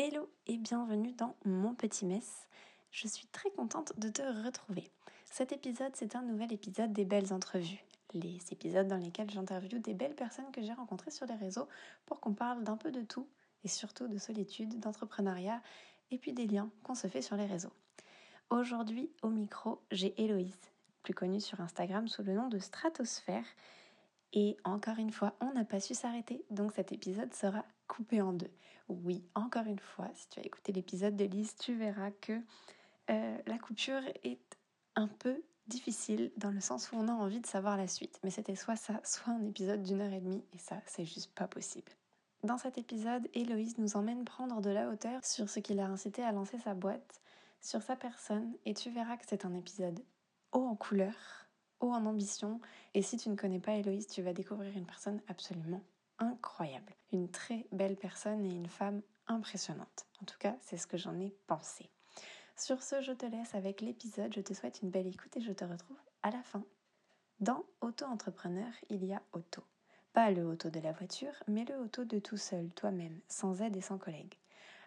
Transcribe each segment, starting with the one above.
Hello et bienvenue dans Mon Petit Mess. Je suis très contente de te retrouver. Cet épisode, c'est un nouvel épisode des belles entrevues. Les épisodes dans lesquels j'interviewe des belles personnes que j'ai rencontrées sur les réseaux pour qu'on parle d'un peu de tout et surtout de solitude, d'entrepreneuriat et puis des liens qu'on se fait sur les réseaux. Aujourd'hui, au micro, j'ai Héloïse, plus connue sur Instagram sous le nom de Stratosphère. Et encore une fois, on n'a pas su s'arrêter, donc cet épisode sera coupé en deux. Oui, encore une fois, si tu as écouté l'épisode de Lise, tu verras que euh, la coupure est un peu difficile dans le sens où on a envie de savoir la suite. Mais c'était soit ça, soit un épisode d'une heure et demie, et ça, c'est juste pas possible. Dans cet épisode, Héloïse nous emmène prendre de la hauteur sur ce qui l'a incité à lancer sa boîte, sur sa personne, et tu verras que c'est un épisode haut en couleur, haut en ambition, et si tu ne connais pas Héloïse, tu vas découvrir une personne absolument incroyable. Une très belle personne et une femme impressionnante. En tout cas, c'est ce que j'en ai pensé. Sur ce, je te laisse avec l'épisode, je te souhaite une belle écoute et je te retrouve à la fin. Dans Auto-entrepreneur, il y a auto. Pas le auto de la voiture, mais le auto de tout seul, toi-même, sans aide et sans collègues.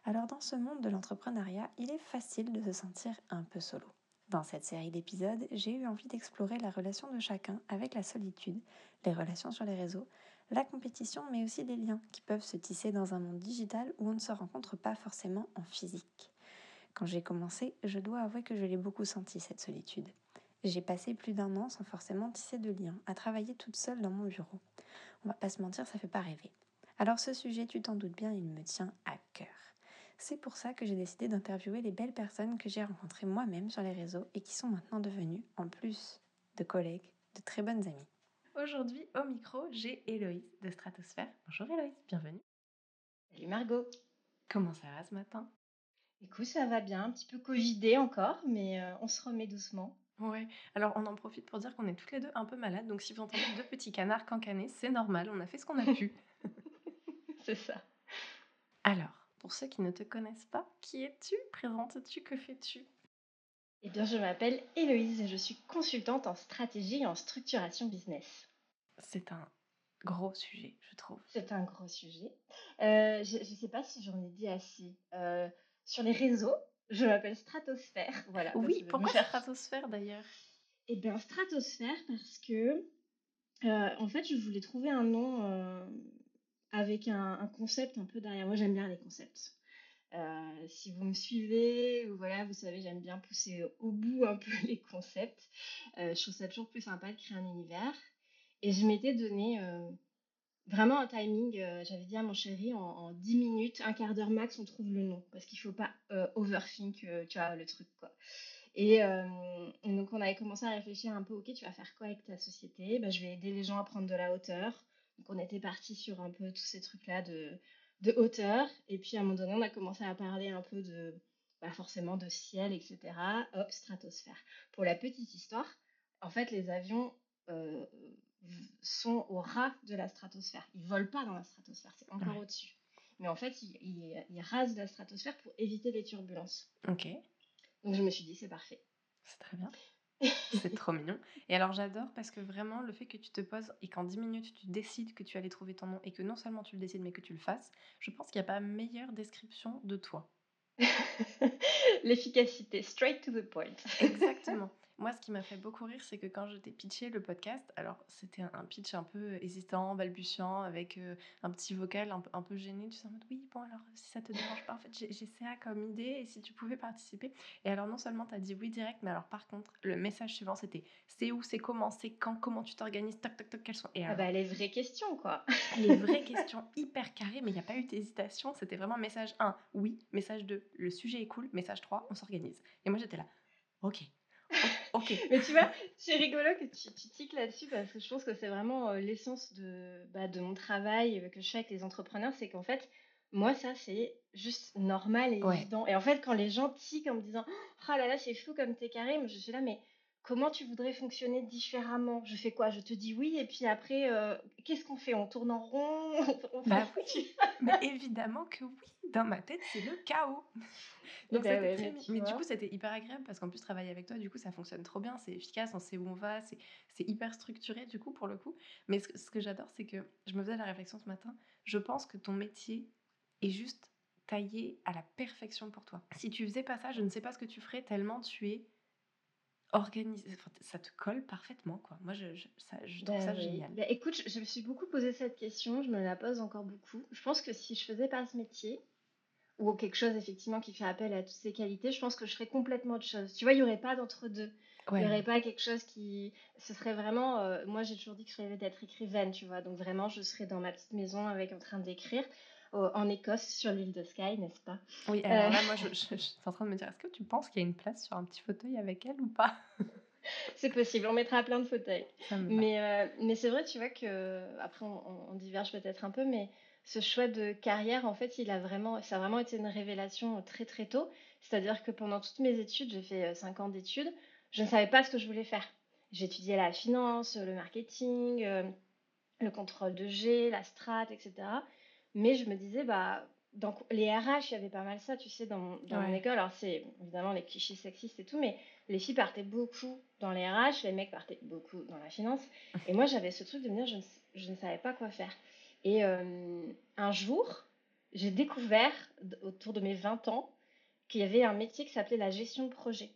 Alors dans ce monde de l'entrepreneuriat, il est facile de se sentir un peu solo. Dans cette série d'épisodes, j'ai eu envie d'explorer la relation de chacun avec la solitude, les relations sur les réseaux, la compétition, mais aussi les liens qui peuvent se tisser dans un monde digital où on ne se rencontre pas forcément en physique. Quand j'ai commencé, je dois avouer que je l'ai beaucoup senti, cette solitude. J'ai passé plus d'un an sans forcément tisser de liens, à travailler toute seule dans mon bureau. On va pas se mentir, ça fait pas rêver. Alors ce sujet, tu t'en doutes bien, il me tient à cœur. C'est pour ça que j'ai décidé d'interviewer les belles personnes que j'ai rencontrées moi-même sur les réseaux et qui sont maintenant devenues, en plus de collègues, de très bonnes amies. Aujourd'hui, au micro, j'ai Héloïse de Stratosphère. Bonjour Héloïse, bienvenue. Salut Margot. Comment ça va ce matin? Écoute, ça va bien, un petit peu covidé encore, mais euh, on se remet doucement. Ouais, alors on en profite pour dire qu'on est toutes les deux un peu malades, donc si vous entendez deux petits canards cancanés, c'est normal, on a fait ce qu'on a pu. c'est ça. Alors, pour ceux qui ne te connaissent pas, qui es-tu? Présentes-tu? Que fais-tu? Eh bien, je m'appelle Héloïse et je suis consultante en stratégie et en structuration business. C'est un gros sujet, je trouve. C'est un gros sujet. Euh, je ne sais pas si j'en ai dit assez. Euh, sur les réseaux, je m'appelle Stratosphère. Voilà. Oui, pourquoi Stratosphère d'ailleurs? Eh bien, Stratosphère parce que, euh, en fait, je voulais trouver un nom avec un, concept un peu derrière. Moi, j'aime bien les concepts. Euh, si vous me suivez, voilà, vous savez, j'aime bien pousser au bout un peu les concepts. Euh, je trouve ça toujours plus sympa de créer un univers. Et je m'étais donné euh, vraiment un timing. J'avais dit à mon chéri, en, 10 minutes, un quart d'heure max, on trouve le nom. Parce qu'il ne faut pas overthink, tu vois, le truc. Et, donc, on avait commencé à réfléchir un peu, ok, tu vas faire quoi avec ta société? Bah, Je vais aider les gens à prendre de la hauteur. Donc on était parti sur un peu tous ces trucs-là de, de hauteur. Et puis à un moment donné, on a commencé à parler un peu de, bah forcément de ciel, etc. Hop, stratosphère. Pour la petite histoire, en fait, les avions euh, sont au ras de la stratosphère. Ils volent pas dans la stratosphère, c'est encore au-dessus. Mais en fait, ils, ils, rasent la stratosphère pour éviter les turbulences. Ok. Donc je me suis dit, c'est parfait. C'est très bien. C'est trop mignon. Et alors j'adore parce que vraiment le fait que tu te poses et qu'en 10 minutes tu décides que tu allais trouver ton nom et que non seulement tu le décides mais que tu le fasses, je pense qu'il n'y a pas meilleure description de toi. L'efficacité, straight to the point. Exactement. Moi, ce qui m'a fait beaucoup rire, c'est que quand je t'ai pitché le podcast, alors c'était un pitch un peu hésitant, balbutiant, avec euh, un petit vocal un, peu gêné. Tu sais, en mode oui, bon, alors si ça te dérange pas, en fait, j'ai ça comme idée et si tu pouvais participer. Et alors, non seulement tu as dit oui direct, mais alors par contre, le message suivant c'était c'est où, c'est comment, c'est quand, comment tu t'organises, toc, toc, toc, quelles sont. Et ah bah, les vraies questions, quoi. les vraies questions hyper carrées, mais il n'y a pas eu d'hésitation. C'était vraiment message 1, oui, message 2, le sujet est cool, message 3, on s'organise. Et moi, j'étais là, ok ok. Mais tu vois, c'est rigolo que tu, tu tiques là-dessus parce que je pense que c'est vraiment euh, l'essence de, bah, de mon travail que je fais avec les entrepreneurs, c'est qu'en fait, moi, ça, c'est juste normal et évident. Et en fait, quand les gens tiquent en me disant Oh là là, c'est fou comme t'es carré, je suis là, mais comment tu voudrais fonctionner différemment? Je fais quoi? Je te dis oui, et puis après, euh, qu'est-ce qu'on fait? On tourne en rond? Bah mais évidemment que oui. Dans ma tête, c'est le chaos. Donc, bah mais, du coup, c'était hyper agréable parce qu'en plus, travailler avec toi, du coup, ça fonctionne trop bien. C'est efficace, on sait où on va, c'est hyper structuré, du coup, pour le coup. Mais ce, ce que j'adore, c'est que je me faisais la réflexion ce matin. Je pense que ton métier est juste taillé à la perfection pour toi. Si tu faisais pas ça, je ne sais pas ce que tu ferais tellement tu es organisé. ça te colle parfaitement, quoi. Moi, je, ça, je trouve ça bah génial. Bah, écoute, je, me suis beaucoup posé cette question, je me la pose encore beaucoup. Je pense que si je faisais pas ce métier, ou quelque chose effectivement qui fait appel à toutes ces qualités, je pense que je ferais complètement autre chose. Tu vois, il n'y aurait pas d'entre-deux. Il n'y aurait pas quelque chose qui. Ce serait vraiment. Euh, moi, j'ai toujours dit que je rêvais d'être écrivaine, tu vois. Donc, vraiment, je serais dans ma petite maison avec en train d'écrire en Écosse, sur l'île de Skye, n'est-ce pas? Oui, alors là, euh. moi, je, je, suis en train de me dire est-ce que tu penses qu'il y a une place sur un petit fauteuil avec elle ou pas? C'est possible, on mettra plein de fauteuils. Mais, euh, mais c'est vrai, tu vois, que. Après, on, on diverge peut-être un peu, mais ce choix de carrière, en fait, il a vraiment, ça a vraiment été une révélation très très tôt. C'est-à-dire que pendant toutes mes études, j'ai fait 5 ans d'études, je ne savais pas ce que je voulais faire. Étudié la finance, le marketing, euh, le contrôle de G, la strat, etc. Mais je me disais, bah, dans les RH, il y avait pas mal ça, tu sais, dans, mon, dans mon école. Alors, c'est évidemment les clichés sexistes et tout, mais les filles partaient beaucoup dans les RH, les mecs partaient beaucoup dans la finance. Et moi, j'avais ce truc de me dire, je ne, je ne savais pas quoi faire. Et euh, un jour, j'ai découvert, autour de mes 20 ans, qu'il y avait un métier qui s'appelait la gestion de projet.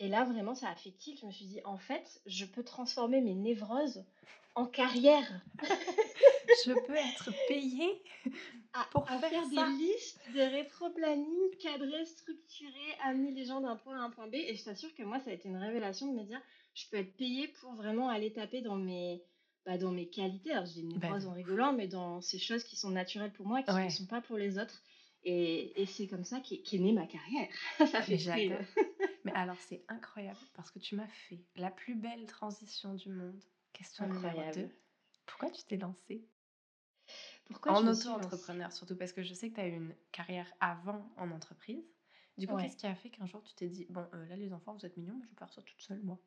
Et là, vraiment, ça a fait tilt. Je me suis dit, en fait, je peux transformer mes névroses en carrière. je peux être payée pour faire, des listes, des rétro-planning cadrés, structurés, amener les gens d'un point A à un point B. Et je t'assure que moi, ça a été une révélation de me dire, je peux être payée pour vraiment aller taper dans mes, bah, dans mes qualités. Alors, j'ai une phrase bah, en rigolant, mais dans ces choses qui sont naturelles pour moi, qui ne sont pas pour les autres. Et, et c'est comme ça qu'est est née ma carrière. ça fait très... mais alors, c'est incroyable parce que tu m'as fait la plus belle transition du monde. Question numéro 2. Pourquoi tu t'es lancée? Pourquoi En auto-entrepreneur, surtout parce que je sais que tu as eu une carrière avant en entreprise. Du coup, qu'est-ce qui a fait qu'un jour tu t'es dit Bon, euh, là, les enfants, vous êtes mignons, mais je vais faire ça toute seule, moi?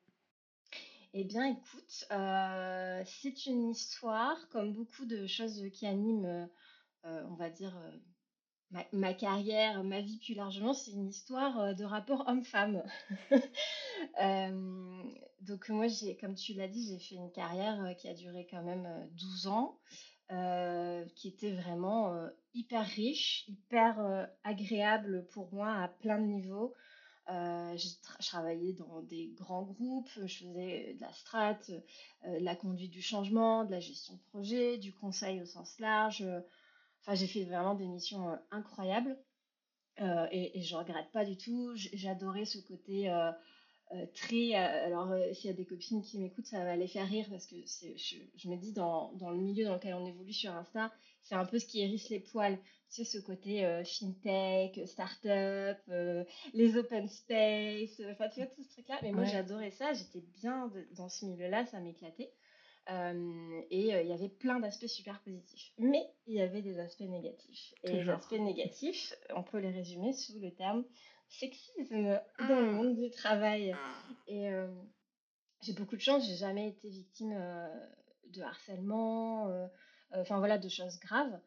Eh bien, écoute, euh, c'est une histoire, comme beaucoup de choses qui animent, euh, on va dire, ma, carrière, ma vie plus largement, c'est une histoire de rapport homme-femme. donc moi, j'ai, comme tu l'as dit, j'ai fait une carrière qui a duré quand même 12 ans, qui était vraiment hyper riche, hyper agréable pour moi à plein de niveaux. je travaillais dans des grands groupes, je faisais de la strat, de la conduite du changement, de la gestion de projet, du conseil au sens large, Enfin, j'ai fait vraiment des missions euh, incroyables euh, et, et, je regrette pas du tout. J'adorais ce côté euh, très. alors, s'il y a des copines qui m'écoutent, ça va les faire rire parce que je, je, me dis, dans, dans, le milieu dans lequel on évolue sur Insta, c'est un peu ce qui hérisse les poils. Tu sais, ce côté fintech, start-up, les open space, enfin, tu vois, tout ce truc-là. Mais moi, j'adorais ça, j'étais bien dans ce milieu-là, ça m'éclatait. Euh, et euh, il y avait plein d'aspects super positifs. Mais il y avait des aspects négatifs. Et les aspects négatifs, on peut les résumer sous le terme sexisme dans le monde du travail. Et euh, j'ai beaucoup de chance, j'ai jamais été victime de harcèlement, enfin voilà, de choses graves.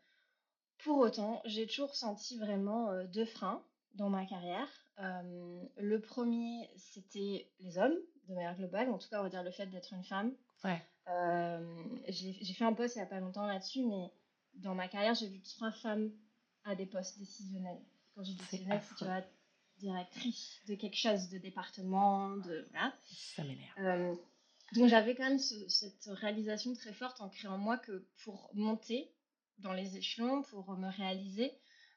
Pour autant, j'ai toujours senti vraiment deux freins dans ma carrière. le premier, c'était les hommes, de manière globale, en tout cas, on va dire le fait d'être une femme. Ouais. Euh, j'ai fait un post il n'y a pas longtemps là-dessus, mais dans ma carrière, j'ai vu trois femmes à des postes décisionnels. Quand j'ai décisionnel, c'est tu vois, directrice de quelque chose, de département, de voilà. Ça m'énerve. Euh, donc j'avais quand même cette réalisation très forte en créant moi que pour monter dans les échelons, pour me réaliser,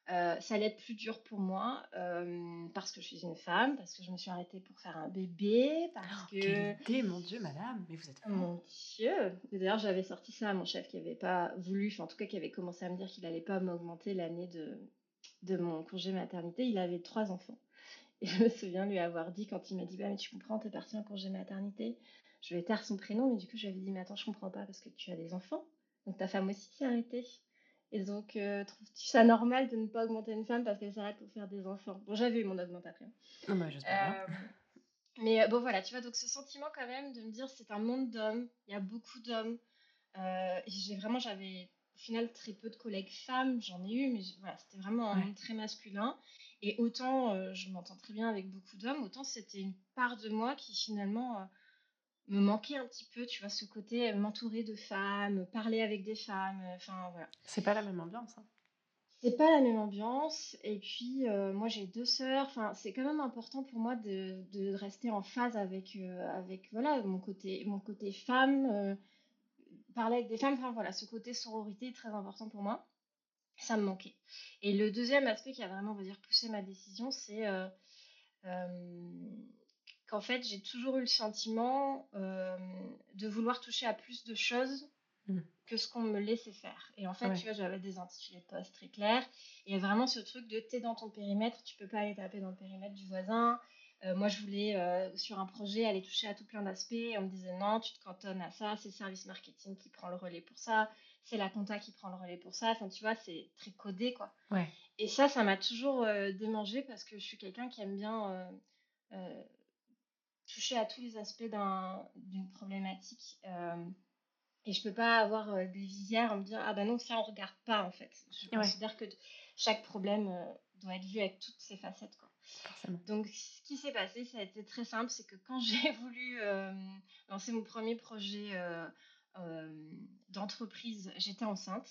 euh, ça allait être plus dur pour moi euh, parce que je suis une femme, parce que je me suis arrêtée pour faire un bébé, parce oh, que... Quelle idée, mon Dieu, madame, mais vous êtes... Mon Dieu D'ailleurs, j'avais sorti ça à mon chef qui n'avait pas voulu, enfin en tout cas qui avait commencé à me dire qu'il n'allait pas m'augmenter l'année de, de mon congé maternité. Il avait trois enfants. Et je me souviens lui avoir dit, quand il m'a dit, bah mais tu comprends, t'es partie en congé maternité, je vais taire son prénom, mais du coup je lui avais dit, mais attends, je comprends pas parce que tu as des enfants. Donc ta femme aussi s'est arrêtée. Et donc, euh, trouves-tu ça normal de ne pas augmenter une femme parce qu'elle s'arrête pour faire des enfants? Bon, j'avais eu mon augmentation. Non, bah, j'espère euh, Mais euh, bon, voilà, tu vois, donc ce sentiment quand même de me dire c'est un monde d'hommes, il y a beaucoup d'hommes. j'ai vraiment, j'avais au final très peu de collègues femmes, j'en ai eu, mais voilà, c'était vraiment un monde très masculin. Et autant je m'entends très bien avec beaucoup d'hommes, autant c'était une part de moi qui finalement me manquait un petit peu, tu vois, ce côté euh, m'entourer de femmes, parler avec des femmes, euh, enfin voilà. C'est pas la même ambiance. Hein. c'est pas la même ambiance. Et puis, euh, moi, j'ai deux sœurs. Enfin, c'est quand même important pour moi de, de rester en phase avec, euh, avec voilà, mon côté, mon côté femme, euh, parler avec des femmes. Enfin, voilà, ce côté sororité est très important pour moi. Ça me manquait. Et le deuxième aspect qui a vraiment, on va dire, poussé ma décision, c'est qu'en fait, j'ai toujours eu le sentiment de vouloir toucher à plus de choses Mmh. que ce qu'on me laissait faire. Et en fait, tu vois, j'avais des intitulés de poste très clairs. Et il y a vraiment ce truc de t'es dans ton périmètre, tu peux pas aller taper dans le périmètre du voisin. Euh, moi, je voulais, euh, sur un projet, aller toucher à tout plein d'aspects. On me disait non, tu te cantonnes à ça, c'est le service marketing qui prend le relais pour ça, c'est la compta qui prend le relais pour ça. Enfin, tu vois, c'est très codé, quoi. Ouais. Et ça, ça m'a toujours euh, démangé parce que je suis quelqu'un qui aime bien toucher à tous les aspects d'une problématique. Et je peux pas avoir euh, des visières en me dire ah ben non ça on regarde pas en fait. Je considère que chaque problème euh, doit être vu avec toutes ses facettes quoi. Donc ce qui s'est passé ça a été très simple c'est que quand j'ai voulu euh, lancer mon premier projet d'entreprise j'étais enceinte.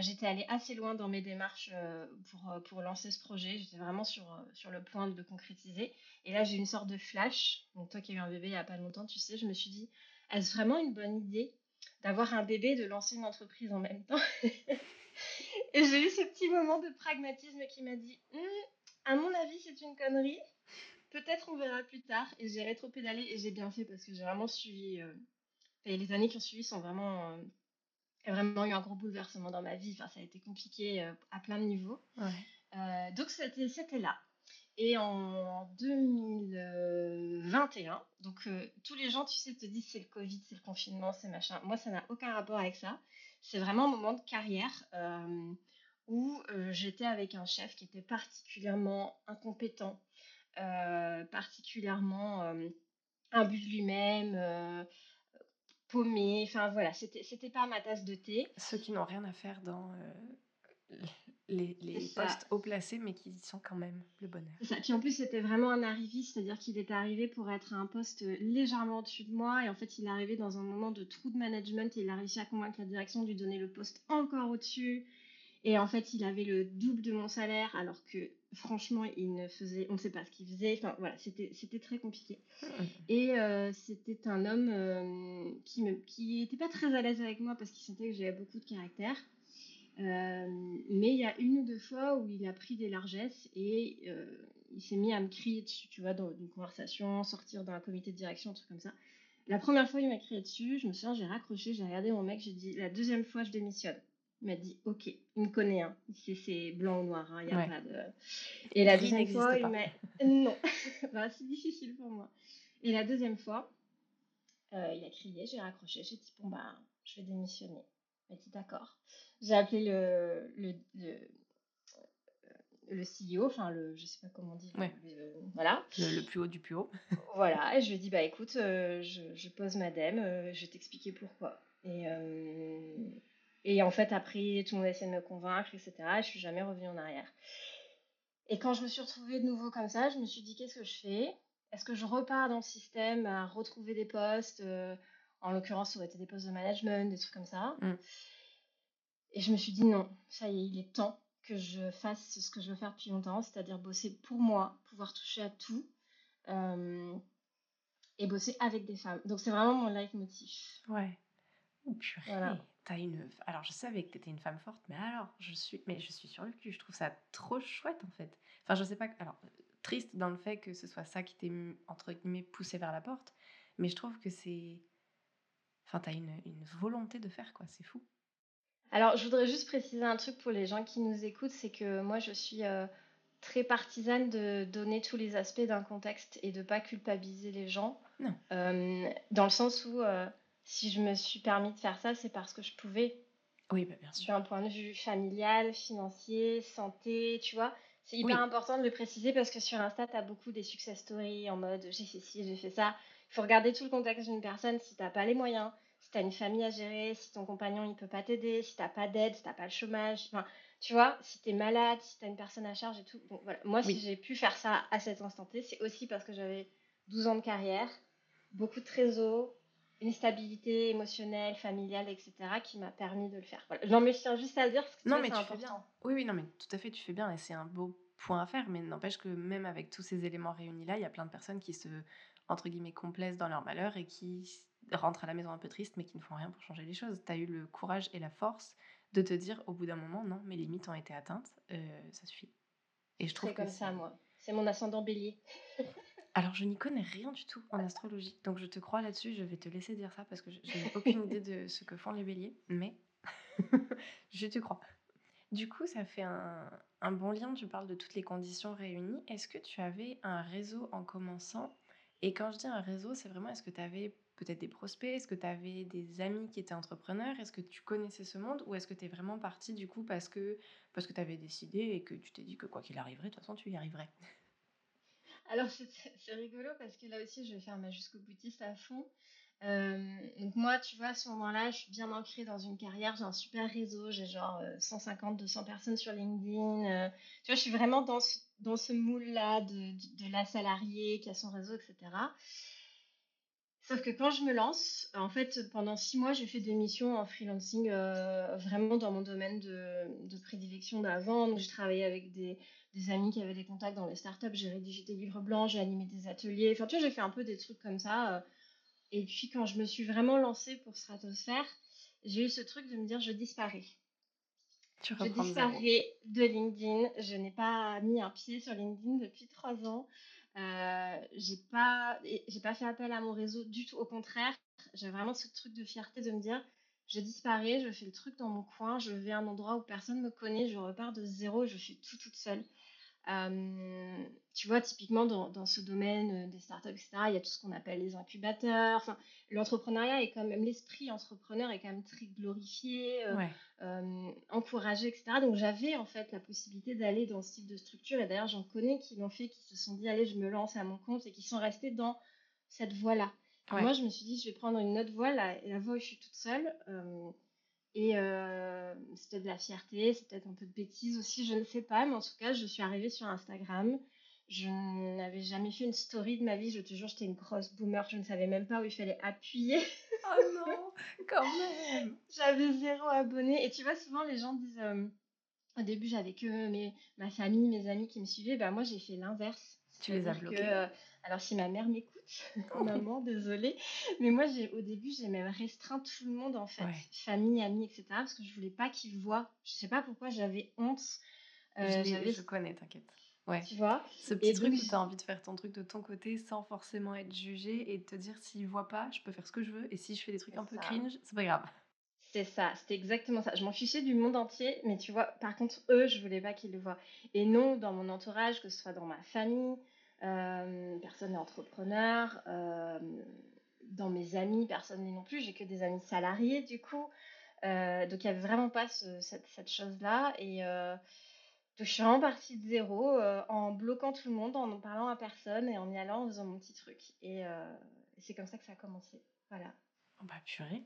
j'étais allée assez loin dans mes démarches pour, pour lancer ce projet. J'étais vraiment sur, sur le point de le concrétiser. Et là, j'ai une sorte de flash. Donc, toi qui as eu un bébé il n'y a pas longtemps, tu sais, je me suis dit, est-ce vraiment une bonne idée d'avoir un bébé, de lancer une entreprise en même temps? et j'ai eu ce petit moment de pragmatisme qui m'a dit hum, à mon avis, c'est une connerie. Peut-être on verra plus tard. Et j'ai rétro-pédalé et j'ai bien fait parce que j'ai vraiment suivi. Et euh, les années qui ont suivi sont vraiment. Euh, vraiment eu un gros bouleversement dans ma vie. Enfin, ça a été compliqué euh, à plein de niveaux. donc, c'était là. Et en 2021, donc euh, tous les gens, tu sais, te disent c'est le Covid, c'est le confinement, c'est machin. Moi, ça n'a aucun rapport avec ça. C'est vraiment un moment de carrière euh, où euh, j'étais avec un chef qui était particulièrement incompétent, particulièrement imbu de lui-même, paumé. Enfin voilà, c'était pas ma tasse de thé. Ceux qui n'ont rien à faire dans les, les postes haut placés, mais qui sont quand même le bonheur. Ça. Puis en plus, c'était vraiment un arriviste, c'est-à-dire qu'il était arrivé pour être à un poste légèrement au-dessus de moi, et en fait, il est arrivé dans un moment de trou de management, et il a réussi à convaincre la direction de lui donner le poste encore au-dessus. Et en fait, il avait le double de mon salaire, alors que franchement, il ne faisait, on ne sait pas ce qu'il faisait. Enfin voilà, c'était, très compliqué. Et euh, c'était un homme euh, qui n'était qui pas très à l'aise avec moi parce qu'il sentait que j'avais beaucoup de caractère. Euh, mais il y a une ou deux fois où il a pris des largesses et il s'est mis à me crier dessus, tu vois, dans une conversation, sortir d'un comité de direction, un truc comme ça. La première fois, il m'a crié dessus, je me souviens, j'ai raccroché, j'ai regardé mon mec, j'ai dit, la deuxième fois, je démissionne. Il m'a dit, ok, il me connaît, hein. c'est blanc ou noir, hein, il n'y a pas de... Et la deuxième fois, il m'a... Non, bah, c'est difficile pour moi. Et la deuxième fois, euh, il a crié, j'ai raccroché, j'ai dit, bon, bah, je vais démissionner. Il m'a dit, d'accord. J'ai appelé le, le, le, le, CEO, enfin, le, je sais pas comment dire. voilà. Le, plus haut du plus haut. voilà, et je lui ai dit, bah écoute, euh, je, je, pose madame, euh, je vais t'expliquer pourquoi. Et, euh, et en fait, après, tout le monde a essayé de me convaincre, etc. Et je suis jamais revenue en arrière. Et quand je me suis retrouvée de nouveau comme ça, je me suis dit, qu'est-ce que je fais? Est-ce que je repars dans le système à retrouver des postes En l'occurrence, ça aurait été des postes de management, des trucs comme ça? Mm. Et je me suis dit non, ça y est, il est temps que je fasse ce que je veux faire depuis longtemps, c'est-à-dire bosser pour moi, pouvoir toucher à tout euh, et bosser avec des femmes. Donc c'est vraiment mon leitmotiv. Ouais. Purée. As une... Alors je savais que tu étais une femme forte, mais alors je suis, mais je suis sur le cul. Je trouve ça trop chouette en fait. Enfin je sais pas. Alors triste dans le fait que ce soit ça qui t'ait entre guillemets poussé vers la porte, mais je trouve que c'est. Enfin t'as une, une volonté de faire quoi. C'est fou. Alors, je voudrais juste préciser un truc pour les gens qui nous écoutent, c'est que moi, je suis euh, très partisane de donner tous les aspects d'un contexte et de pas culpabiliser les gens. Non. Euh, dans le sens où, euh, si je me suis permis de faire ça, c'est parce que je pouvais. Oui, bah, bien sûr. D'un point de vue familial, financier, santé, tu vois. C'est hyper important de le préciser parce que sur Insta, tu as beaucoup des success stories en mode j'ai fait ci, j'ai fait ça. Il faut regarder tout le contexte d'une personne si tu n'as pas les moyens, tu as une famille à gérer, si ton compagnon il peut pas t'aider, si tu n'as pas d'aide, si tu n'as pas le chômage, enfin, tu vois, si tu es malade, si tu as une personne à charge et tout. voilà. Moi, si j'ai pu faire ça à cet instant T, c'est aussi parce que j'avais 12 ans de carrière, beaucoup de trésors une stabilité émotionnelle, familiale, etc., qui m'a permis de le faire. Voilà. J'en me tiens juste à dire parce que non, mais tu fais bien. Oui, oui, non, mais tout à fait, tu fais bien et c'est un beau point à faire. Mais n'empêche que même avec tous ces éléments réunis là, il y a plein de personnes qui se, entre guillemets, complaisent dans leur malheur et qui rentrent à la maison un peu tristes, mais qui ne font rien pour changer les choses. Tu as eu le courage et la force de te dire au bout d'un moment, non, mes limites ont été atteintes, euh, ça suffit. Et je trouve que comme ça, moi. C'est mon ascendant bélier. Alors, je n'y connais rien du tout en astrologie, donc je te crois là-dessus. Je vais te laisser dire ça parce que je n'ai aucune idée de ce que font les béliers, mais je te crois. Du coup, ça fait un, un, bon lien. Tu parles de toutes les conditions réunies. Est-ce que tu avais un réseau en commençant? Et quand je dis un réseau, c'est vraiment est-ce que tu avais peut-être des prospects? Est-ce que tu avais des amis qui étaient entrepreneurs? Est-ce que tu connaissais ce monde? Ou est-ce que tu es vraiment parti du coup parce que, parce que tu avais décidé et que tu t'es dit que quoi qu'il arriverait, de toute façon, tu y arriverais? Alors, c'est rigolo parce que là aussi, je vais faire ma jusqu'au boutiste à fond. Euh, donc moi, tu vois, ce moment-là, je suis bien ancrée dans une carrière, j'ai un super réseau, j'ai genre 150, euh, 200 personnes sur LinkedIn. Euh, tu vois, je suis vraiment dans ce, dans ce moule-là de, de, la salariée qui a son réseau, etc. Sauf que quand je me lance, en fait, pendant six mois, j'ai fait des missions en freelancing vraiment dans mon domaine de, de prédilection d'avant. Donc, j'ai travaillé avec des, des amis qui avaient des contacts dans les startups, j'ai rédigé des livres blancs, j'ai animé des ateliers. Enfin, tu vois, j'ai fait un peu des trucs comme ça. Euh. Et puis, quand je me suis vraiment lancée pour Stratosphère, j'ai eu ce truc de me dire je disparais. Tu je disparais de LinkedIn. Je n'ai pas mis un pied sur LinkedIn depuis trois ans. Euh, j'ai pas, j'ai pas fait appel à mon réseau du tout. Au contraire, j'ai vraiment ce truc de fierté de me dire je disparais, je fais le truc dans mon coin, je vais à un endroit où personne ne me connaît, je repars de zéro, je suis tout toute seule. Euh, tu vois, typiquement dans, ce domaine euh, des startups, etc., il y a tout ce qu'on appelle les incubateurs. Enfin, l'entrepreneuriat est quand même, l'esprit entrepreneur est quand même très glorifié, euh, encouragé, etc. Donc j'avais en fait la possibilité d'aller dans ce type de structure. Et d'ailleurs, j'en connais qui l'ont fait, qui se sont dit, allez, je me lance à mon compte et qui sont restés dans cette voie-là. Moi, je me suis dit, je vais prendre une autre voie, la, la voie où je suis toute seule. Et euh, c'est peut-être de la fierté, c'est peut-être un peu de bêtise aussi, je ne sais pas. Mais en tout cas, je suis arrivée sur Instagram. Je n'avais jamais fait une story de ma vie. Je te jure, j'étais une grosse boomer. Je ne savais même pas où il fallait appuyer. Oh non, quand même. j'avais zéro abonné. Et tu vois, souvent, les gens disent... Euh, au début, j'avais que mes, ma famille, mes amis qui me suivaient. Ben, moi, j'ai fait l'inverse. Tu les as bloqués euh, Alors, si ma mère m'écoute, maman, désolée. Mais moi, j'ai, au début, j'ai même restreint tout le monde, en fait. Famille, amis, etc. Parce que je voulais pas qu'ils voient. Je sais pas pourquoi j'avais honte. Euh, je, connais, t'inquiète. Ouais. Tu vois? Ce petit truc où tu as envie de faire ton truc de ton côté sans forcément être jugé et de te dire s'ils voient pas, je peux faire ce que je veux. Et si je fais des trucs un peu cringe, c'est pas grave. C'est ça, c'était exactement ça. Je m'en fichais du monde entier, mais tu vois, par contre, eux, je voulais pas qu'ils le voient. Et non, dans mon entourage, que ce soit dans ma famille, personne n'est entrepreneur. Euh, dans mes amis, personne n'est non plus. J'ai que des amis salariés, du coup. Euh, donc, il n'y avait vraiment pas cette, chose-là. Et donc, je suis vraiment partie de zéro en bloquant tout le monde, en ne parlant à personne et en y allant en faisant mon petit truc. Et c'est comme ça que ça a commencé. Voilà. Oh bah, purée,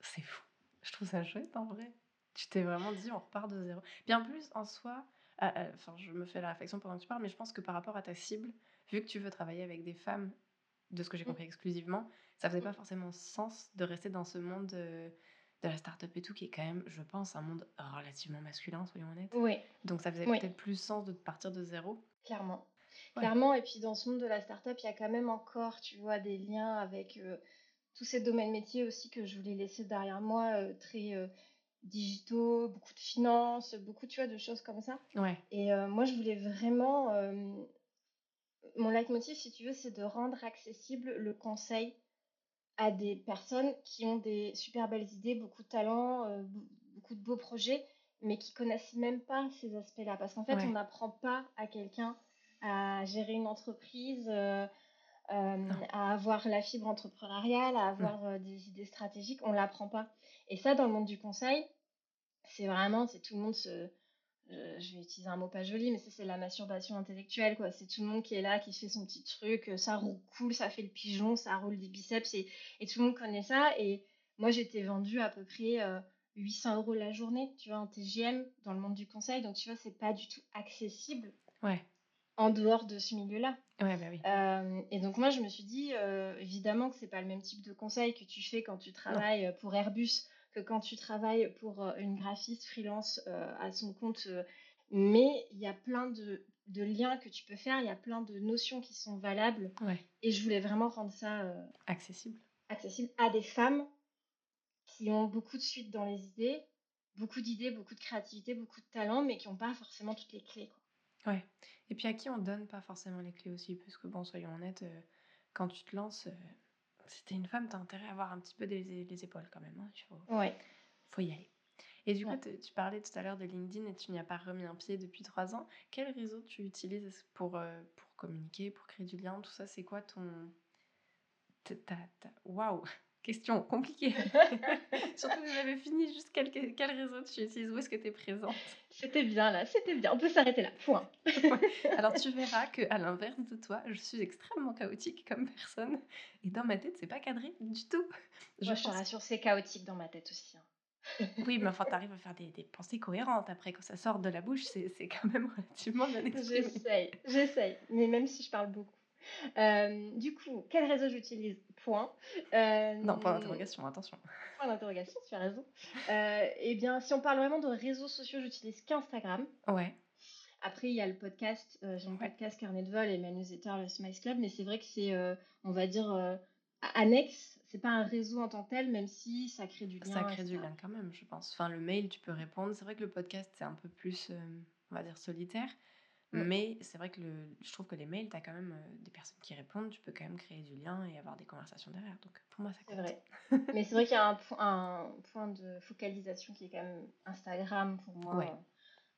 c'est fou. Je trouve ça chouette en vrai. Tu t'es vraiment dit, on repart de zéro. Bien plus, en soi, enfin, je me fais la réflexion pendant que tu parles, mais je pense que par rapport à ta cible, vu que tu veux travailler avec des femmes, de ce que j'ai mm. compris exclusivement, ça faisait pas forcément sens de rester dans ce monde de, la start-up et tout, qui est quand même, je pense, un monde relativement masculin, soyons honnêtes. Oui. Donc ça faisait peut-être plus sens de partir de zéro. Clairement. Clairement, et puis dans ce monde de la start-up, il y a quand même encore, tu vois, des liens avec euh, tous ces domaines métiers aussi que je voulais laisser derrière moi, euh, très euh, digitaux, beaucoup de finances, beaucoup, tu vois, de choses comme ça. Ouais. Et moi, je voulais vraiment mon leitmotiv, si tu veux, c'est de rendre accessible le conseil à des personnes qui ont des super belles idées, beaucoup de talent, euh, beaucoup de beaux projets, mais qui connaissent même pas ces aspects-là. Parce qu'en fait, on n'apprend pas à quelqu'un à gérer une entreprise, euh, euh, à avoir la fibre entrepreneuriale, à avoir des idées stratégiques. On l'apprend pas. Et ça, dans le monde du conseil, c'est vraiment, c'est tout le monde se je, vais utiliser un mot pas joli, mais c'est la masturbation intellectuelle, quoi. C'est tout le monde qui est là, qui fait son petit truc, euh, ça roule cool, ça fait le pigeon, ça roule des biceps, et, tout le monde connaît ça. Et moi, j'étais vendue à peu près 800 euh, euros la journée, tu vois, en TGM dans le monde du conseil. Donc, tu vois, c'est pas du tout accessible. Ouais. en dehors de ce milieu-là. Ouais, bah oui. Euh, et donc moi, je me suis dit, euh, évidemment que c'est pas le même type de conseil que tu fais quand tu travailles pour Airbus que quand tu travailles pour une graphiste freelance à son compte. mais il y a plein de, de, liens que tu peux faire, il y a plein de notions qui sont valables. Ouais. Et je voulais vraiment rendre ça accessible. accessible à des femmes qui ont beaucoup de suite dans les idées, beaucoup d'idées, beaucoup de créativité, beaucoup de talent, mais qui n'ont pas forcément toutes les clés. Quoi. Ouais. Et puis à qui on donne pas forcément les clés aussi, parce que bon, soyons honnêtes, euh, quand tu te lances, euh, si t'es une femme, t'as intérêt à avoir un petit peu les, les épaules quand même. Hein. Il faut, ouais. faut y aller. Et du coup, tu parlais tout à l'heure de LinkedIn et tu n'y as pas remis un pied depuis trois ans. Quel réseau tu utilises pour, euh, pour communiquer, pour créer du lien? Tout ça, c'est quoi ton. Waouh Question compliquée. Surtout que j'avais fini juste quel, quel réseau tu utilises, où est-ce que tu es présente C'était bien là, c'était bien. On peut s'arrêter là, point. Alors tu verras que à l'inverse de toi, je suis extrêmement chaotique comme personne et dans ma tête, c'est pas cadré du tout. Je, Moi, je te rassure, c'est chaotique dans ma tête aussi. Hein. oui, mais enfin, t'arrives à faire des, des, pensées cohérentes après quand ça sort de la bouche, c'est quand même relativement bien exprimé. J'essaye, j'essaye, mais même si je parle beaucoup. Euh, du coup, quel réseau j'utilise? Point. Euh, non, point d'interrogation, attention. Point d'interrogation, tu as raison. Euh, eh bien, si on parle vraiment de réseaux sociaux, j'utilise qu'Instagram. Ouais. Après, il y a le podcast, j'ai un podcast Carnet de vol et ma newsletter, le Smiles Club, mais c'est vrai que c'est, on va dire, annexe. C'est pas un réseau en tant que tel, même si ça crée du lien. Ça crée du lien quand même, je pense. Enfin, le mail, tu peux répondre. C'est vrai que le podcast, c'est un peu plus, on va dire, solitaire. Mm. Mais c'est vrai que le, je trouve que les mails, tu as quand même euh, des personnes qui répondent, tu peux quand même créer du lien et avoir des conversations derrière. Donc pour moi, ça compte. C'est vrai. Mais c'est vrai qu'il y a un, un, point de focalisation qui est quand même Instagram pour moi,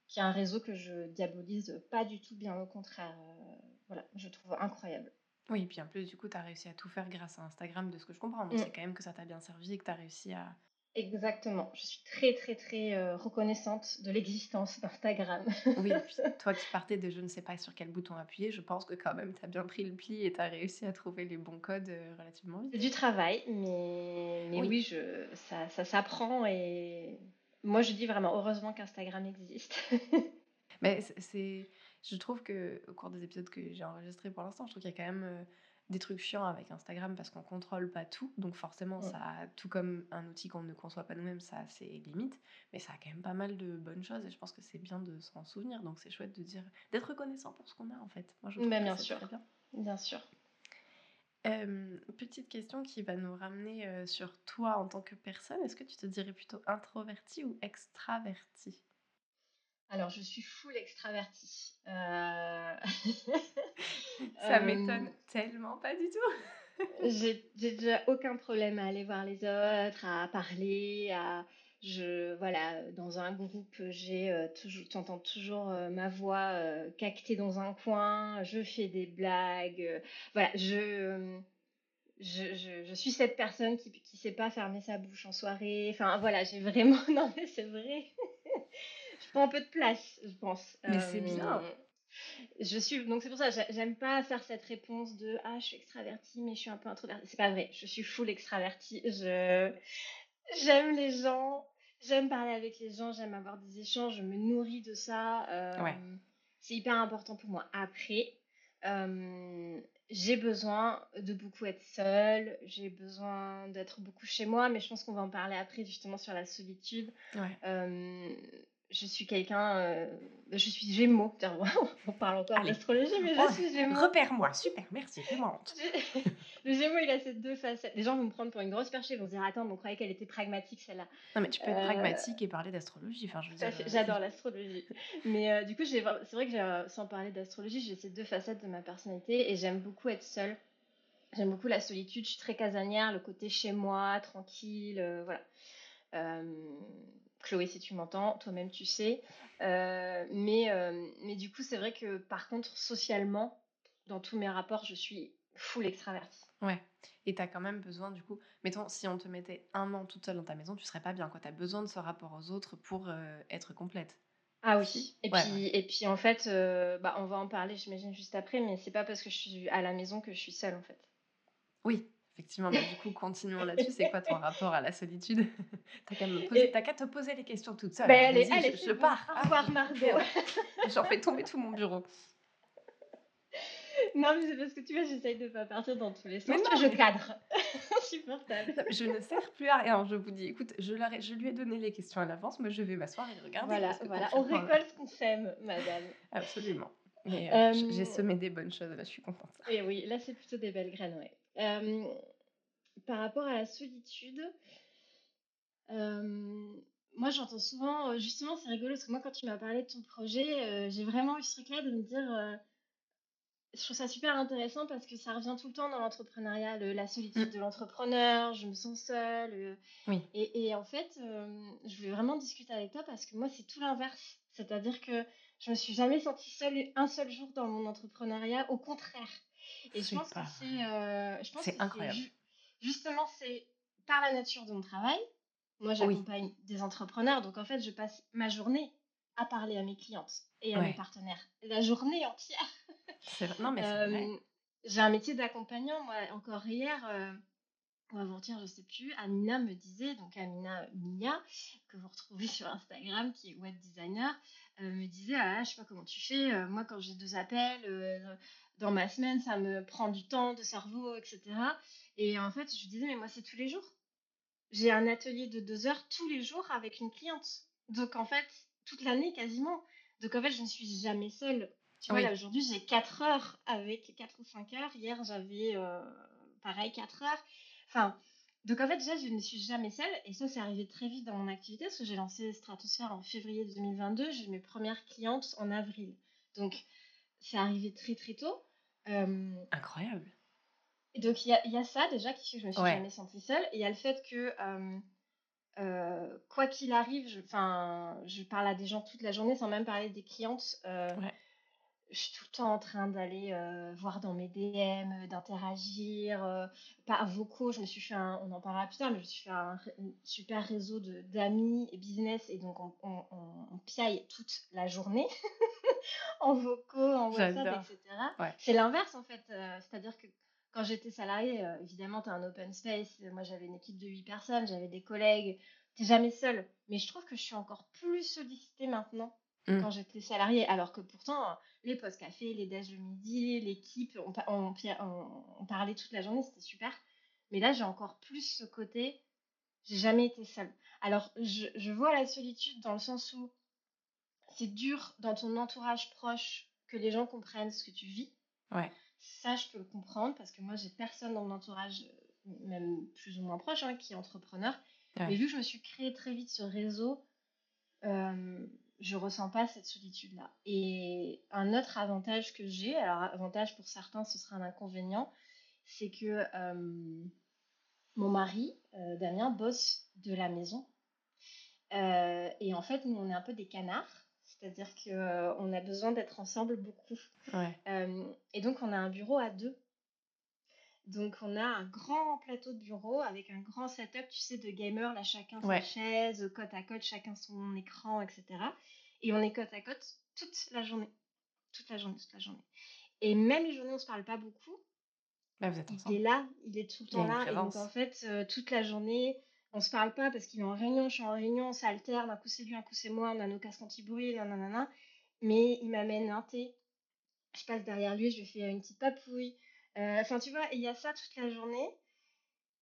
qui est un réseau que je diabolise pas du tout, bien au contraire. Euh, voilà, je trouve incroyable. Oui, et puis en plus, du coup, tu as réussi à tout faire grâce à Instagram, de ce que je comprends. Donc mm. c'est quand même que ça t'a bien servi et que tu as réussi à, Exactement. Je suis très, très, très euh, reconnaissante de l'existence d'Instagram. oui, toi qui partais de je ne sais pas sur quel bouton appuyer, je pense que quand même, tu as bien pris le pli et tu as réussi à trouver les bons codes euh, relativement vite. C'est du travail, mais, mais oui, je, ça, ça s'apprend et moi, je dis vraiment heureusement qu'Instagram existe. mais c'est, je trouve que au cours des épisodes que j'ai enregistrés pour l'instant, je trouve qu'il y a quand même... Euh, des trucs chiants avec Instagram parce qu'on contrôle pas tout. Donc forcément, ça tout comme un outil qu'on ne conçoit pas nous-mêmes, ça a ses limites. Mais ça a quand même pas mal de bonnes choses et je pense que c'est bien de s'en souvenir. Donc c'est chouette de dire d'être reconnaissant pour ce qu'on a en fait. Moi, je trouve bah, bien, sûr. Très bien. bien sûr. petite question qui va nous ramener euh, sur toi en tant que personne. Est-ce que tu te dirais plutôt introverti ou extraverti? Alors, je suis full extravertie. Euh, Ça euh, m'étonne tellement pas du tout. j'ai déjà aucun problème à aller voir les autres, à parler, à je voilà dans un groupe j'ai euh, toujours t'entends toujours ma voix cactée dans un coin je fais des blagues voilà je je, je, je, suis cette personne qui qui sait pas fermer sa bouche en soirée enfin voilà j'ai vraiment non mais c'est vrai un peu de place, je pense. Mais c'est bien. Euh, je suis donc c'est pour ça j'aime pas faire cette réponse de ah je suis extravertie mais je suis un peu introvertie. C'est pas vrai. Je suis full extravertie. Je j'aime les gens, j'aime parler avec les gens, j'aime avoir des échanges, je me nourris de ça. Euh, c'est hyper important pour moi. Après, euh, j'ai besoin de beaucoup être seule, j'ai besoin d'être beaucoup chez moi, mais je pense qu'on va en parler après justement sur la solitude. Ouais je suis quelqu'un. Euh, je suis Gémeaux. On parle encore d'astrologie, mais je oh, suis Gémeaux. Repère-moi, super, merci, fais-moi honte. le Gémeaux, il a ces deux facettes. Les gens vont me prendre pour une grosse perchée, ils vont se dire Attends, on croyait qu'elle était pragmatique celle-là. Non, mais tu peux être euh, pragmatique et parler d'astrologie. Enfin, euh, J'adore l'astrologie. mais du coup, c'est vrai que sans parler d'astrologie, j'ai ces deux facettes de ma personnalité et j'aime beaucoup être seule. J'aime beaucoup la solitude, je suis très casanière, le côté chez moi, tranquille, voilà. Chloé, si tu m'entends, toi-même tu sais. Euh, mais, euh, mais du coup, c'est vrai que par contre, socialement, dans tous mes rapports, je suis full extravertie. Ouais. Et tu as quand même besoin, du coup, mettons, si on te mettait un an toute seule dans ta maison, tu serais pas bien. Tu as besoin de ce rapport aux autres pour euh, être complète. Ah oui. Et, puis, et puis, en fait, bah, on va en parler, j'imagine, juste après, mais c'est pas parce que je suis à la maison que je suis seule, en fait. Oui, Effectivement, mais du coup, continuons là-dessus. C'est quoi ton rapport à la solitude? T'as qu'à te poser les questions toute seule. Ben, allez, allez, je, pars. Au revoir, Margot. J'en fais tomber tout mon bureau. non, mais c'est parce que tu vois, j'essaye de pas partir dans tous les sens. Mais je cadre. Insupportable. Je ne sers plus à rien. Je vous dis, écoute, je, je lui ai donné les questions à l'avance. Moi, je vais m'asseoir et regarder. Voilà, voilà. on récolte ce qu'on sème, madame. Absolument. Mais euh, j'ai euh, semé des bonnes choses, là, je suis contente. Et oui, là, c'est plutôt des belles graines, ouais. Euh, par rapport à la solitude, moi, j'entends souvent, justement, c'est rigolo, parce que moi, quand tu m'as parlé de ton projet, j'ai vraiment eu ce truc-là de me dire je trouve ça super intéressant parce que ça revient tout le temps dans l'entrepreneuriat, la solitude mm. de l'entrepreneur, je me sens seule. oui. Et, en fait, je voulais vraiment discuter avec toi parce que moi, c'est tout l'inverse. C'est-à-dire que je me suis jamais sentie seule un seul jour dans mon entrepreneuriat, au contraire. Et je pense que c'est, euh, je pense incroyable. justement, c'est par la nature de mon travail. Moi, j'accompagne des entrepreneurs, donc en fait, je passe ma journée à parler à mes clientes et à mes partenaires. La journée entière. Non, mais euh, J'ai un métier d'accompagnant. Moi, encore hier, euh, ou avant-hier, je sais plus, Amina me disait, donc Amina Mia, que vous retrouvez sur Instagram, qui est web designer, euh, me disait ah, je sais pas comment tu fais moi quand j'ai deux appels dans ma semaine ça me prend du temps de cerveau etc et en fait je disais mais moi c'est tous les jours. J'ai un atelier de deux heures tous les jours avec une cliente. Donc en fait toute l'année quasiment. Donc en fait je ne suis jamais seule. Tu vois là aujourd'hui j'ai quatre heures avec quatre ou cinq heures. Hier j'avais pareil quatre heures. Enfin donc en fait, déjà, je ne suis jamais seule. Et ça, c'est arrivé très vite dans mon activité parce que j'ai lancé Stratosphère en février 2022. J'ai mes premières clientes en avril. Donc c'est arrivé très très tôt. Incroyable. Et donc il y, a, ça déjà qui fait que je me suis jamais sentie seule. Et il y a le fait que euh, quoi qu'il arrive, je, je parle à des gens toute la journée sans même parler des clientes. Euh, je suis tout le temps en train d'aller euh, voir dans mes DM, euh, d'interagir, euh, par vocaux. Je me suis fait un, on en parlera plus tard, mais je me suis fait un, super réseau d'amis et business et donc on, on, piaille toute la journée en vocaux, en WhatsApp, etc. C'est l'inverse en fait, c'est-à-dire que quand j'étais salariée, évidemment, tu as un open space. Moi, j'avais une équipe de 8 personnes, j'avais des collègues. Tu jamais seule. Mais je trouve que je suis encore plus sollicitée maintenant mmh. quand j'étais salariée. Alors que pourtant, les postes café, les déj le midi, l'équipe, on, on, parlait toute la journée, c'était super. Mais là, j'ai encore plus ce côté, j'ai jamais été seule. Alors, je, vois la solitude dans le sens où c'est dur dans ton entourage proche que les gens comprennent ce que tu vis. Ouais. Ça, je peux le comprendre parce que moi, j'ai personne dans mon entourage, même plus ou moins proche, hein, qui est entrepreneur. Mais vu que je me suis créé très vite ce réseau, euh, je ressens pas cette solitude-là. Et un autre avantage que j'ai, alors avantage pour certains, ce sera un inconvénient, c'est que euh, mon mari, euh, Damien, bosse de la maison. Euh, et en fait, nous, on est un peu des canards, c'est-à-dire qu'on a besoin d'être ensemble beaucoup. et donc, on a un bureau à deux. Donc on a un grand plateau de bureau avec un grand setup, tu sais, de gamers, là chacun sa chaise, côte à côte, chacun son écran, etc. Et on est côte à côte toute la journée. Toute la journée, toute la journée. Et même les journées où on se parle pas beaucoup, bah, vous êtes il est là, il est tout le temps là. Et donc en fait, euh, toute la journée, on se parle pas parce qu'il est en réunion, je suis en réunion, ça alterne, un coup c'est lui, un coup c'est moi, on a nos casques anti-bruit, nanana. Mais il m'amène un thé. Je passe derrière lui, je lui fais une petite papouille. Euh, enfin, tu vois, il y a ça toute la journée.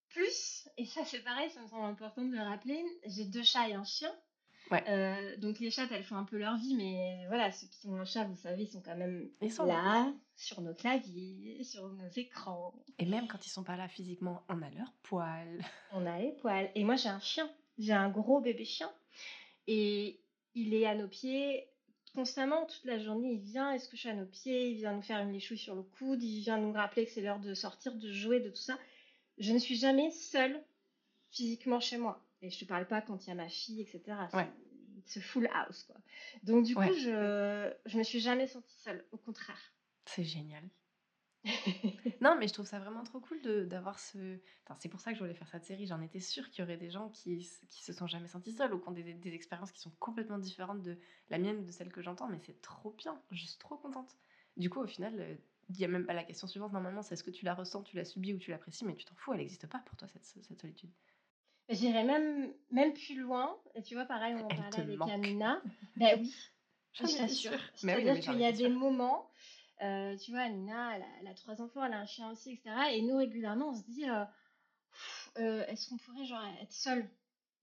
Plus, et ça c'est pareil, ça me semble important de le rappeler, j'ai deux chats et un chien. Euh, donc les chats, elles font un peu leur vie, mais voilà, ceux qui ont un chat, vous savez, ils sont quand même là, sur nos claviers, sur nos écrans. Et même quand ils sont pas là physiquement, on a leurs poils. On a les poils. Et moi, j'ai un chien. J'ai un gros bébé chien. Et il est à nos pieds constamment, toute la journée, il vient est-ce que je suis à nos pieds, il vient nous faire une léchouille sur le coude, il vient nous rappeler que c'est l'heure de sortir, de jouer, de tout ça. Je ne suis jamais seule physiquement chez moi. Et je te parle pas quand il y a ma fille, etc. Ouais. C'est full house, quoi. Donc, du coup, je, je me suis jamais sentie seule. Au contraire. C'est génial. non, mais je trouve ça vraiment trop cool d'avoir ce. Enfin, c'est pour ça que je voulais faire cette série. J'en étais sûre qu'il y aurait des gens qui, qui se sont jamais sentis seuls ou qui ont des, des, expériences qui sont complètement différentes de la mienne ou de celle que j'entends. Mais c'est trop bien. Je suis trop contente. Du coup, au final, euh, il n'y a même pas la question suivante. Normalement, c'est est-ce que tu la ressens, tu la subis ou tu l'apprécies, mais tu t'en fous. Elle n'existe pas pour toi, cette, cette solitude. J'irais même, même plus loin. Et tu vois, pareil, on en parlait avec Amina. Ben oui, je t'assure. C'est-à-dire qu'il y a des moments Euh, tu vois, Nina, elle a, trois enfants, elle a un chien aussi, etc. Et nous, régulièrement, on se dit, est-ce qu'on pourrait genre être seul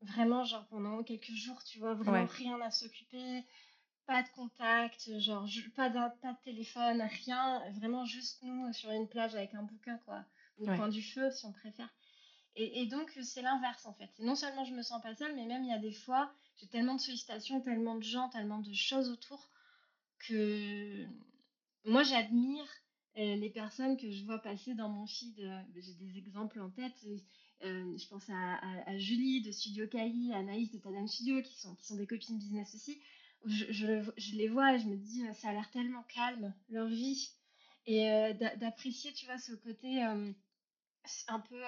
Vraiment, genre pendant quelques jours, tu vois, vraiment rien à s'occuper, pas de contact, genre pas de, pas de téléphone, rien, vraiment juste nous sur une plage avec un bouquin, quoi, au coin du feu, si on préfère. Et, donc, c'est l'inverse, en fait. non seulement je me sens pas seule, mais même il y a des fois, j'ai tellement de sollicitations, tellement de gens, tellement de choses autour que moi, j'admire euh, les personnes que je vois passer dans mon feed. Euh, j'ai des exemples en tête. Euh, je pense à, Julie de Studio Kai, à Anaïs de Tadam Studio, qui sont, qui sont des copines business aussi. Je, les vois et je me dis, ça a l'air tellement calme, leur vie. Et d'apprécier, tu vois, ce côté un peu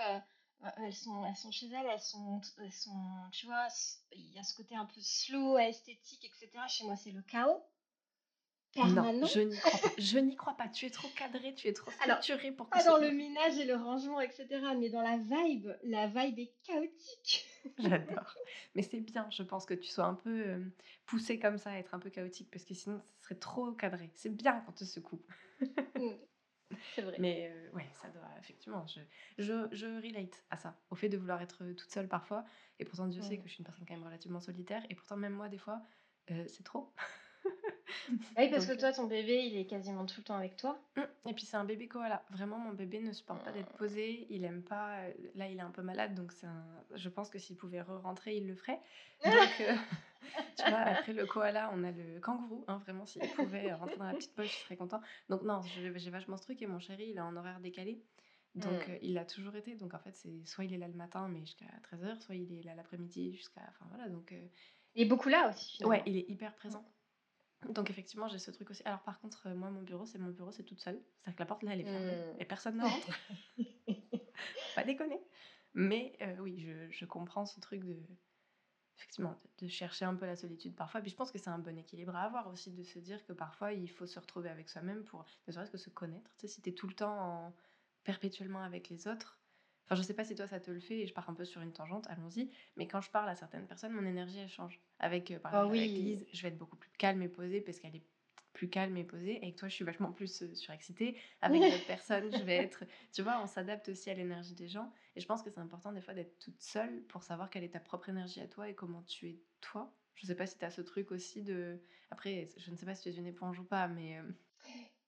elles sont, elles sont chez elles, elles sont, elles sont, tu vois, il y a ce côté un peu slow, esthétique, etc. Chez moi, c'est le chaos. Permanent. Non, je n'y crois pas. Je n'y crois pas. Tu es trop cadré, tu es trop structuré pour que Pas dans le ménage et le rangement, etc. Mais dans la vibe, la vibe est chaotique. J'adore. Mais c'est bien, je pense que tu sois un peu euh, poussé comme ça, être un peu chaotique, parce que sinon, ce serait trop cadré. C'est bien quand tu secoues. Mm. C'est vrai. Mais euh, ouais, ça doit, effectivement, je, je, je, relate à ça, au fait de vouloir être toute seule parfois. Et pourtant, Dieu sait que je suis une personne quand même relativement solitaire. Et pourtant, même moi, des fois, euh, c'est trop. oui, parce que toi, ton bébé, il est quasiment tout le temps avec toi. Mmh. Et puis, c'est un bébé koala. Vraiment, mon bébé ne supporte pas d'être posé. Il aime pas. Euh, là, il est un peu malade, donc c'est un... je pense que s'il pouvait re-rentrer, il le ferait. Donc, tu vois, après le koala, on a le kangourou. Hein, vraiment, s'il pouvait rentrer dans la petite poche, je serais content. Donc, non, j'ai vachement ce truc. Et mon chéri, il est en horaire décalé. Donc, mmh. il l'a toujours été. Donc, en fait, c'est soit il est là le matin, mais jusqu'à 13h, soit il est là l'après-midi, jusqu'à. Enfin, voilà. Donc. Il est beaucoup là aussi. Ouais, il est hyper présent. Donc effectivement, j'ai ce truc aussi. Alors par contre, moi, mon bureau, c'est mon bureau, c'est toute seule. C'est-à-dire que la porte là, elle est fermée mmh. et personne ne rentre. pas déconner. Mais oui, je, je, comprends ce truc de effectivement, de, chercher un peu la solitude parfois. Puis je pense que c'est un bon équilibre à avoir aussi, de se dire que parfois il faut se retrouver avec soi-même pour ne serait-ce que se connaître. Tu sais, si tu es tout le temps en, perpétuellement avec les autres, Enfin, je sais pas si toi ça te le fait et je pars un peu sur une tangente, allons-y. Mais quand je parle à certaines personnes, mon énergie elle change. Avec, euh, par ah exemple, avec Lise, je vais être beaucoup plus calme et posée parce qu'elle est plus calme et posée. Et avec toi, je suis vachement plus euh, surexcitée. Avec d'autres personnes, je vais être. Tu vois, on s'adapte aussi à l'énergie des gens. Et je pense que c'est important des fois d'être toute seule pour savoir quelle est ta propre énergie à toi et comment tu es toi. Je sais pas si tu as ce truc aussi de. Après, je ne sais pas si tu es une éponge ou pas, mais. Euh,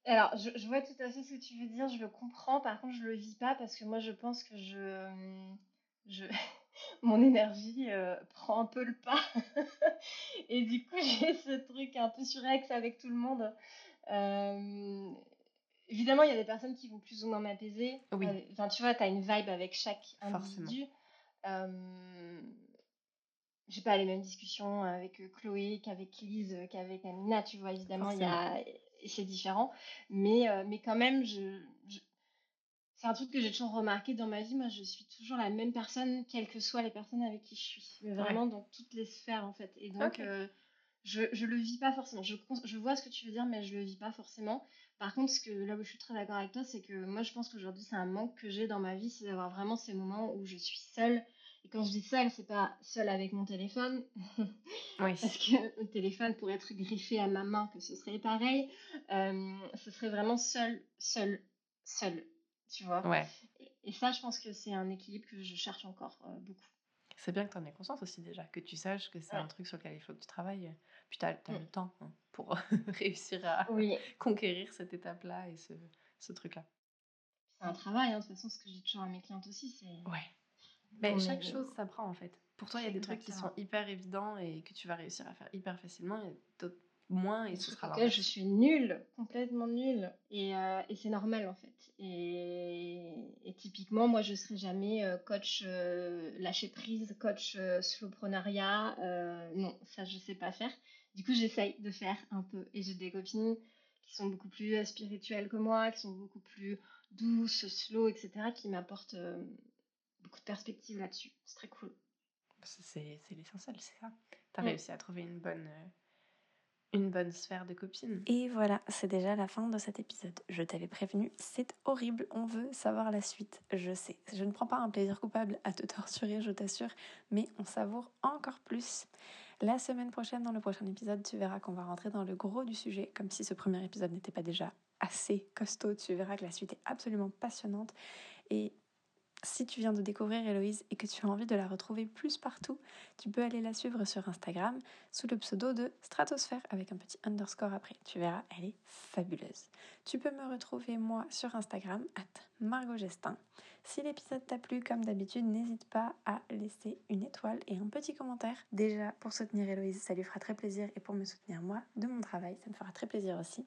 alors, je, vois tout à fait ce que tu veux dire, je le comprends, par contre, je le vis pas parce que moi, je pense que je, euh, je mon énergie euh, prend un peu le pas. et du coup, j'ai ce truc un peu surex avec tout le monde. Euh, évidemment, il y a des personnes qui vont plus ou moins m'apaiser. Oui. Enfin, tu vois, tu as une vibe avec chaque individu. j'ai pas les mêmes discussions avec Chloé qu'avec Lise, qu'avec Amina, tu vois, évidemment, il y a c'est différent. Mais, euh, mais quand même, je, c'est un truc que j'ai toujours remarqué dans ma vie. Moi, je suis toujours la même personne, quelles que soient les personnes avec qui je suis. Mais vraiment dans toutes les sphères, en fait. Et donc, euh, je, je le vis pas forcément. Je, je vois ce que tu veux dire, mais je le vis pas forcément. Par contre, ce que, là où je suis très d'accord avec toi, c'est que moi, je pense qu'aujourd'hui, c'est un manque que j'ai dans ma vie, c'est d'avoir vraiment ces moments où je suis seule et quand je dis seule, c'est pas seule avec mon téléphone. oui. Parce que le téléphone pourrait être griffé à ma main, que ce serait pareil. Euh, ce serait vraiment seule, seule, seule. Tu vois ouais. et, ça, je pense que c'est un équilibre que je cherche encore euh, beaucoup. C'est bien que tu en aies conscience aussi déjà, que tu saches que c'est un truc sur lequel il faut que tu travailles. Puis tu as, mm. le temps hein, pour réussir à conquérir cette étape-là et ce, ce truc-là. C'est un travail, hein, de toute façon, ce que j'ai toujours à mes clientes aussi, c'est ouais. Mais chaque chose s'apprend en fait. Pour toi, il y a des trucs qui sont hyper évidents et que tu vas réussir à faire hyper facilement, et d'autres moins, et ce sera Je suis nulle, complètement nulle, et, euh, et c'est normal en fait. Et, et, typiquement, moi, je serai jamais euh, coach euh, lâcher prise, coach slowprenariat. non, ça, je sais pas faire. Du coup, j'essaye de faire un peu. Et j'ai des copines qui sont beaucoup plus spirituelles que moi, qui sont beaucoup plus douces, slow, etc., qui m'apportent beaucoup de perspectives là-dessus. C'est très cool. C'est l'essentiel, c'est ça. Tu as mm. réussi à trouver une bonne, euh, une bonne sphère de copines. Et voilà, c'est déjà la fin de cet épisode. Je t'avais prévenu, c'est horrible, on veut savoir la suite. Je sais, je ne prends pas un plaisir coupable à te torturer, je t'assure, mais on savoure encore plus. La semaine prochaine, dans le prochain épisode, tu verras qu'on va rentrer dans le gros du sujet, comme si ce premier épisode n'était pas déjà assez costaud. Tu verras que la suite est absolument passionnante. Et si tu viens de découvrir Héloïse et que tu as envie de la retrouver plus partout, tu peux aller la suivre sur Instagram sous le pseudo de Stratosphère avec un petit underscore après. Tu verras, elle est fabuleuse. Tu peux me retrouver moi sur Instagram, at Margot Gestin. Si l'épisode t'a plu, comme d'habitude, n'hésite pas à laisser une étoile et un petit commentaire. Déjà, pour soutenir Héloïse, ça lui fera très plaisir et pour me soutenir moi de mon travail, ça me fera très plaisir aussi.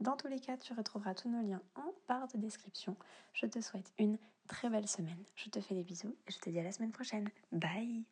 Dans tous les cas, tu retrouveras tous nos liens en barre de description. Je te souhaite une très belle semaine. Je te fais des bisous et je te dis à la semaine prochaine. Bye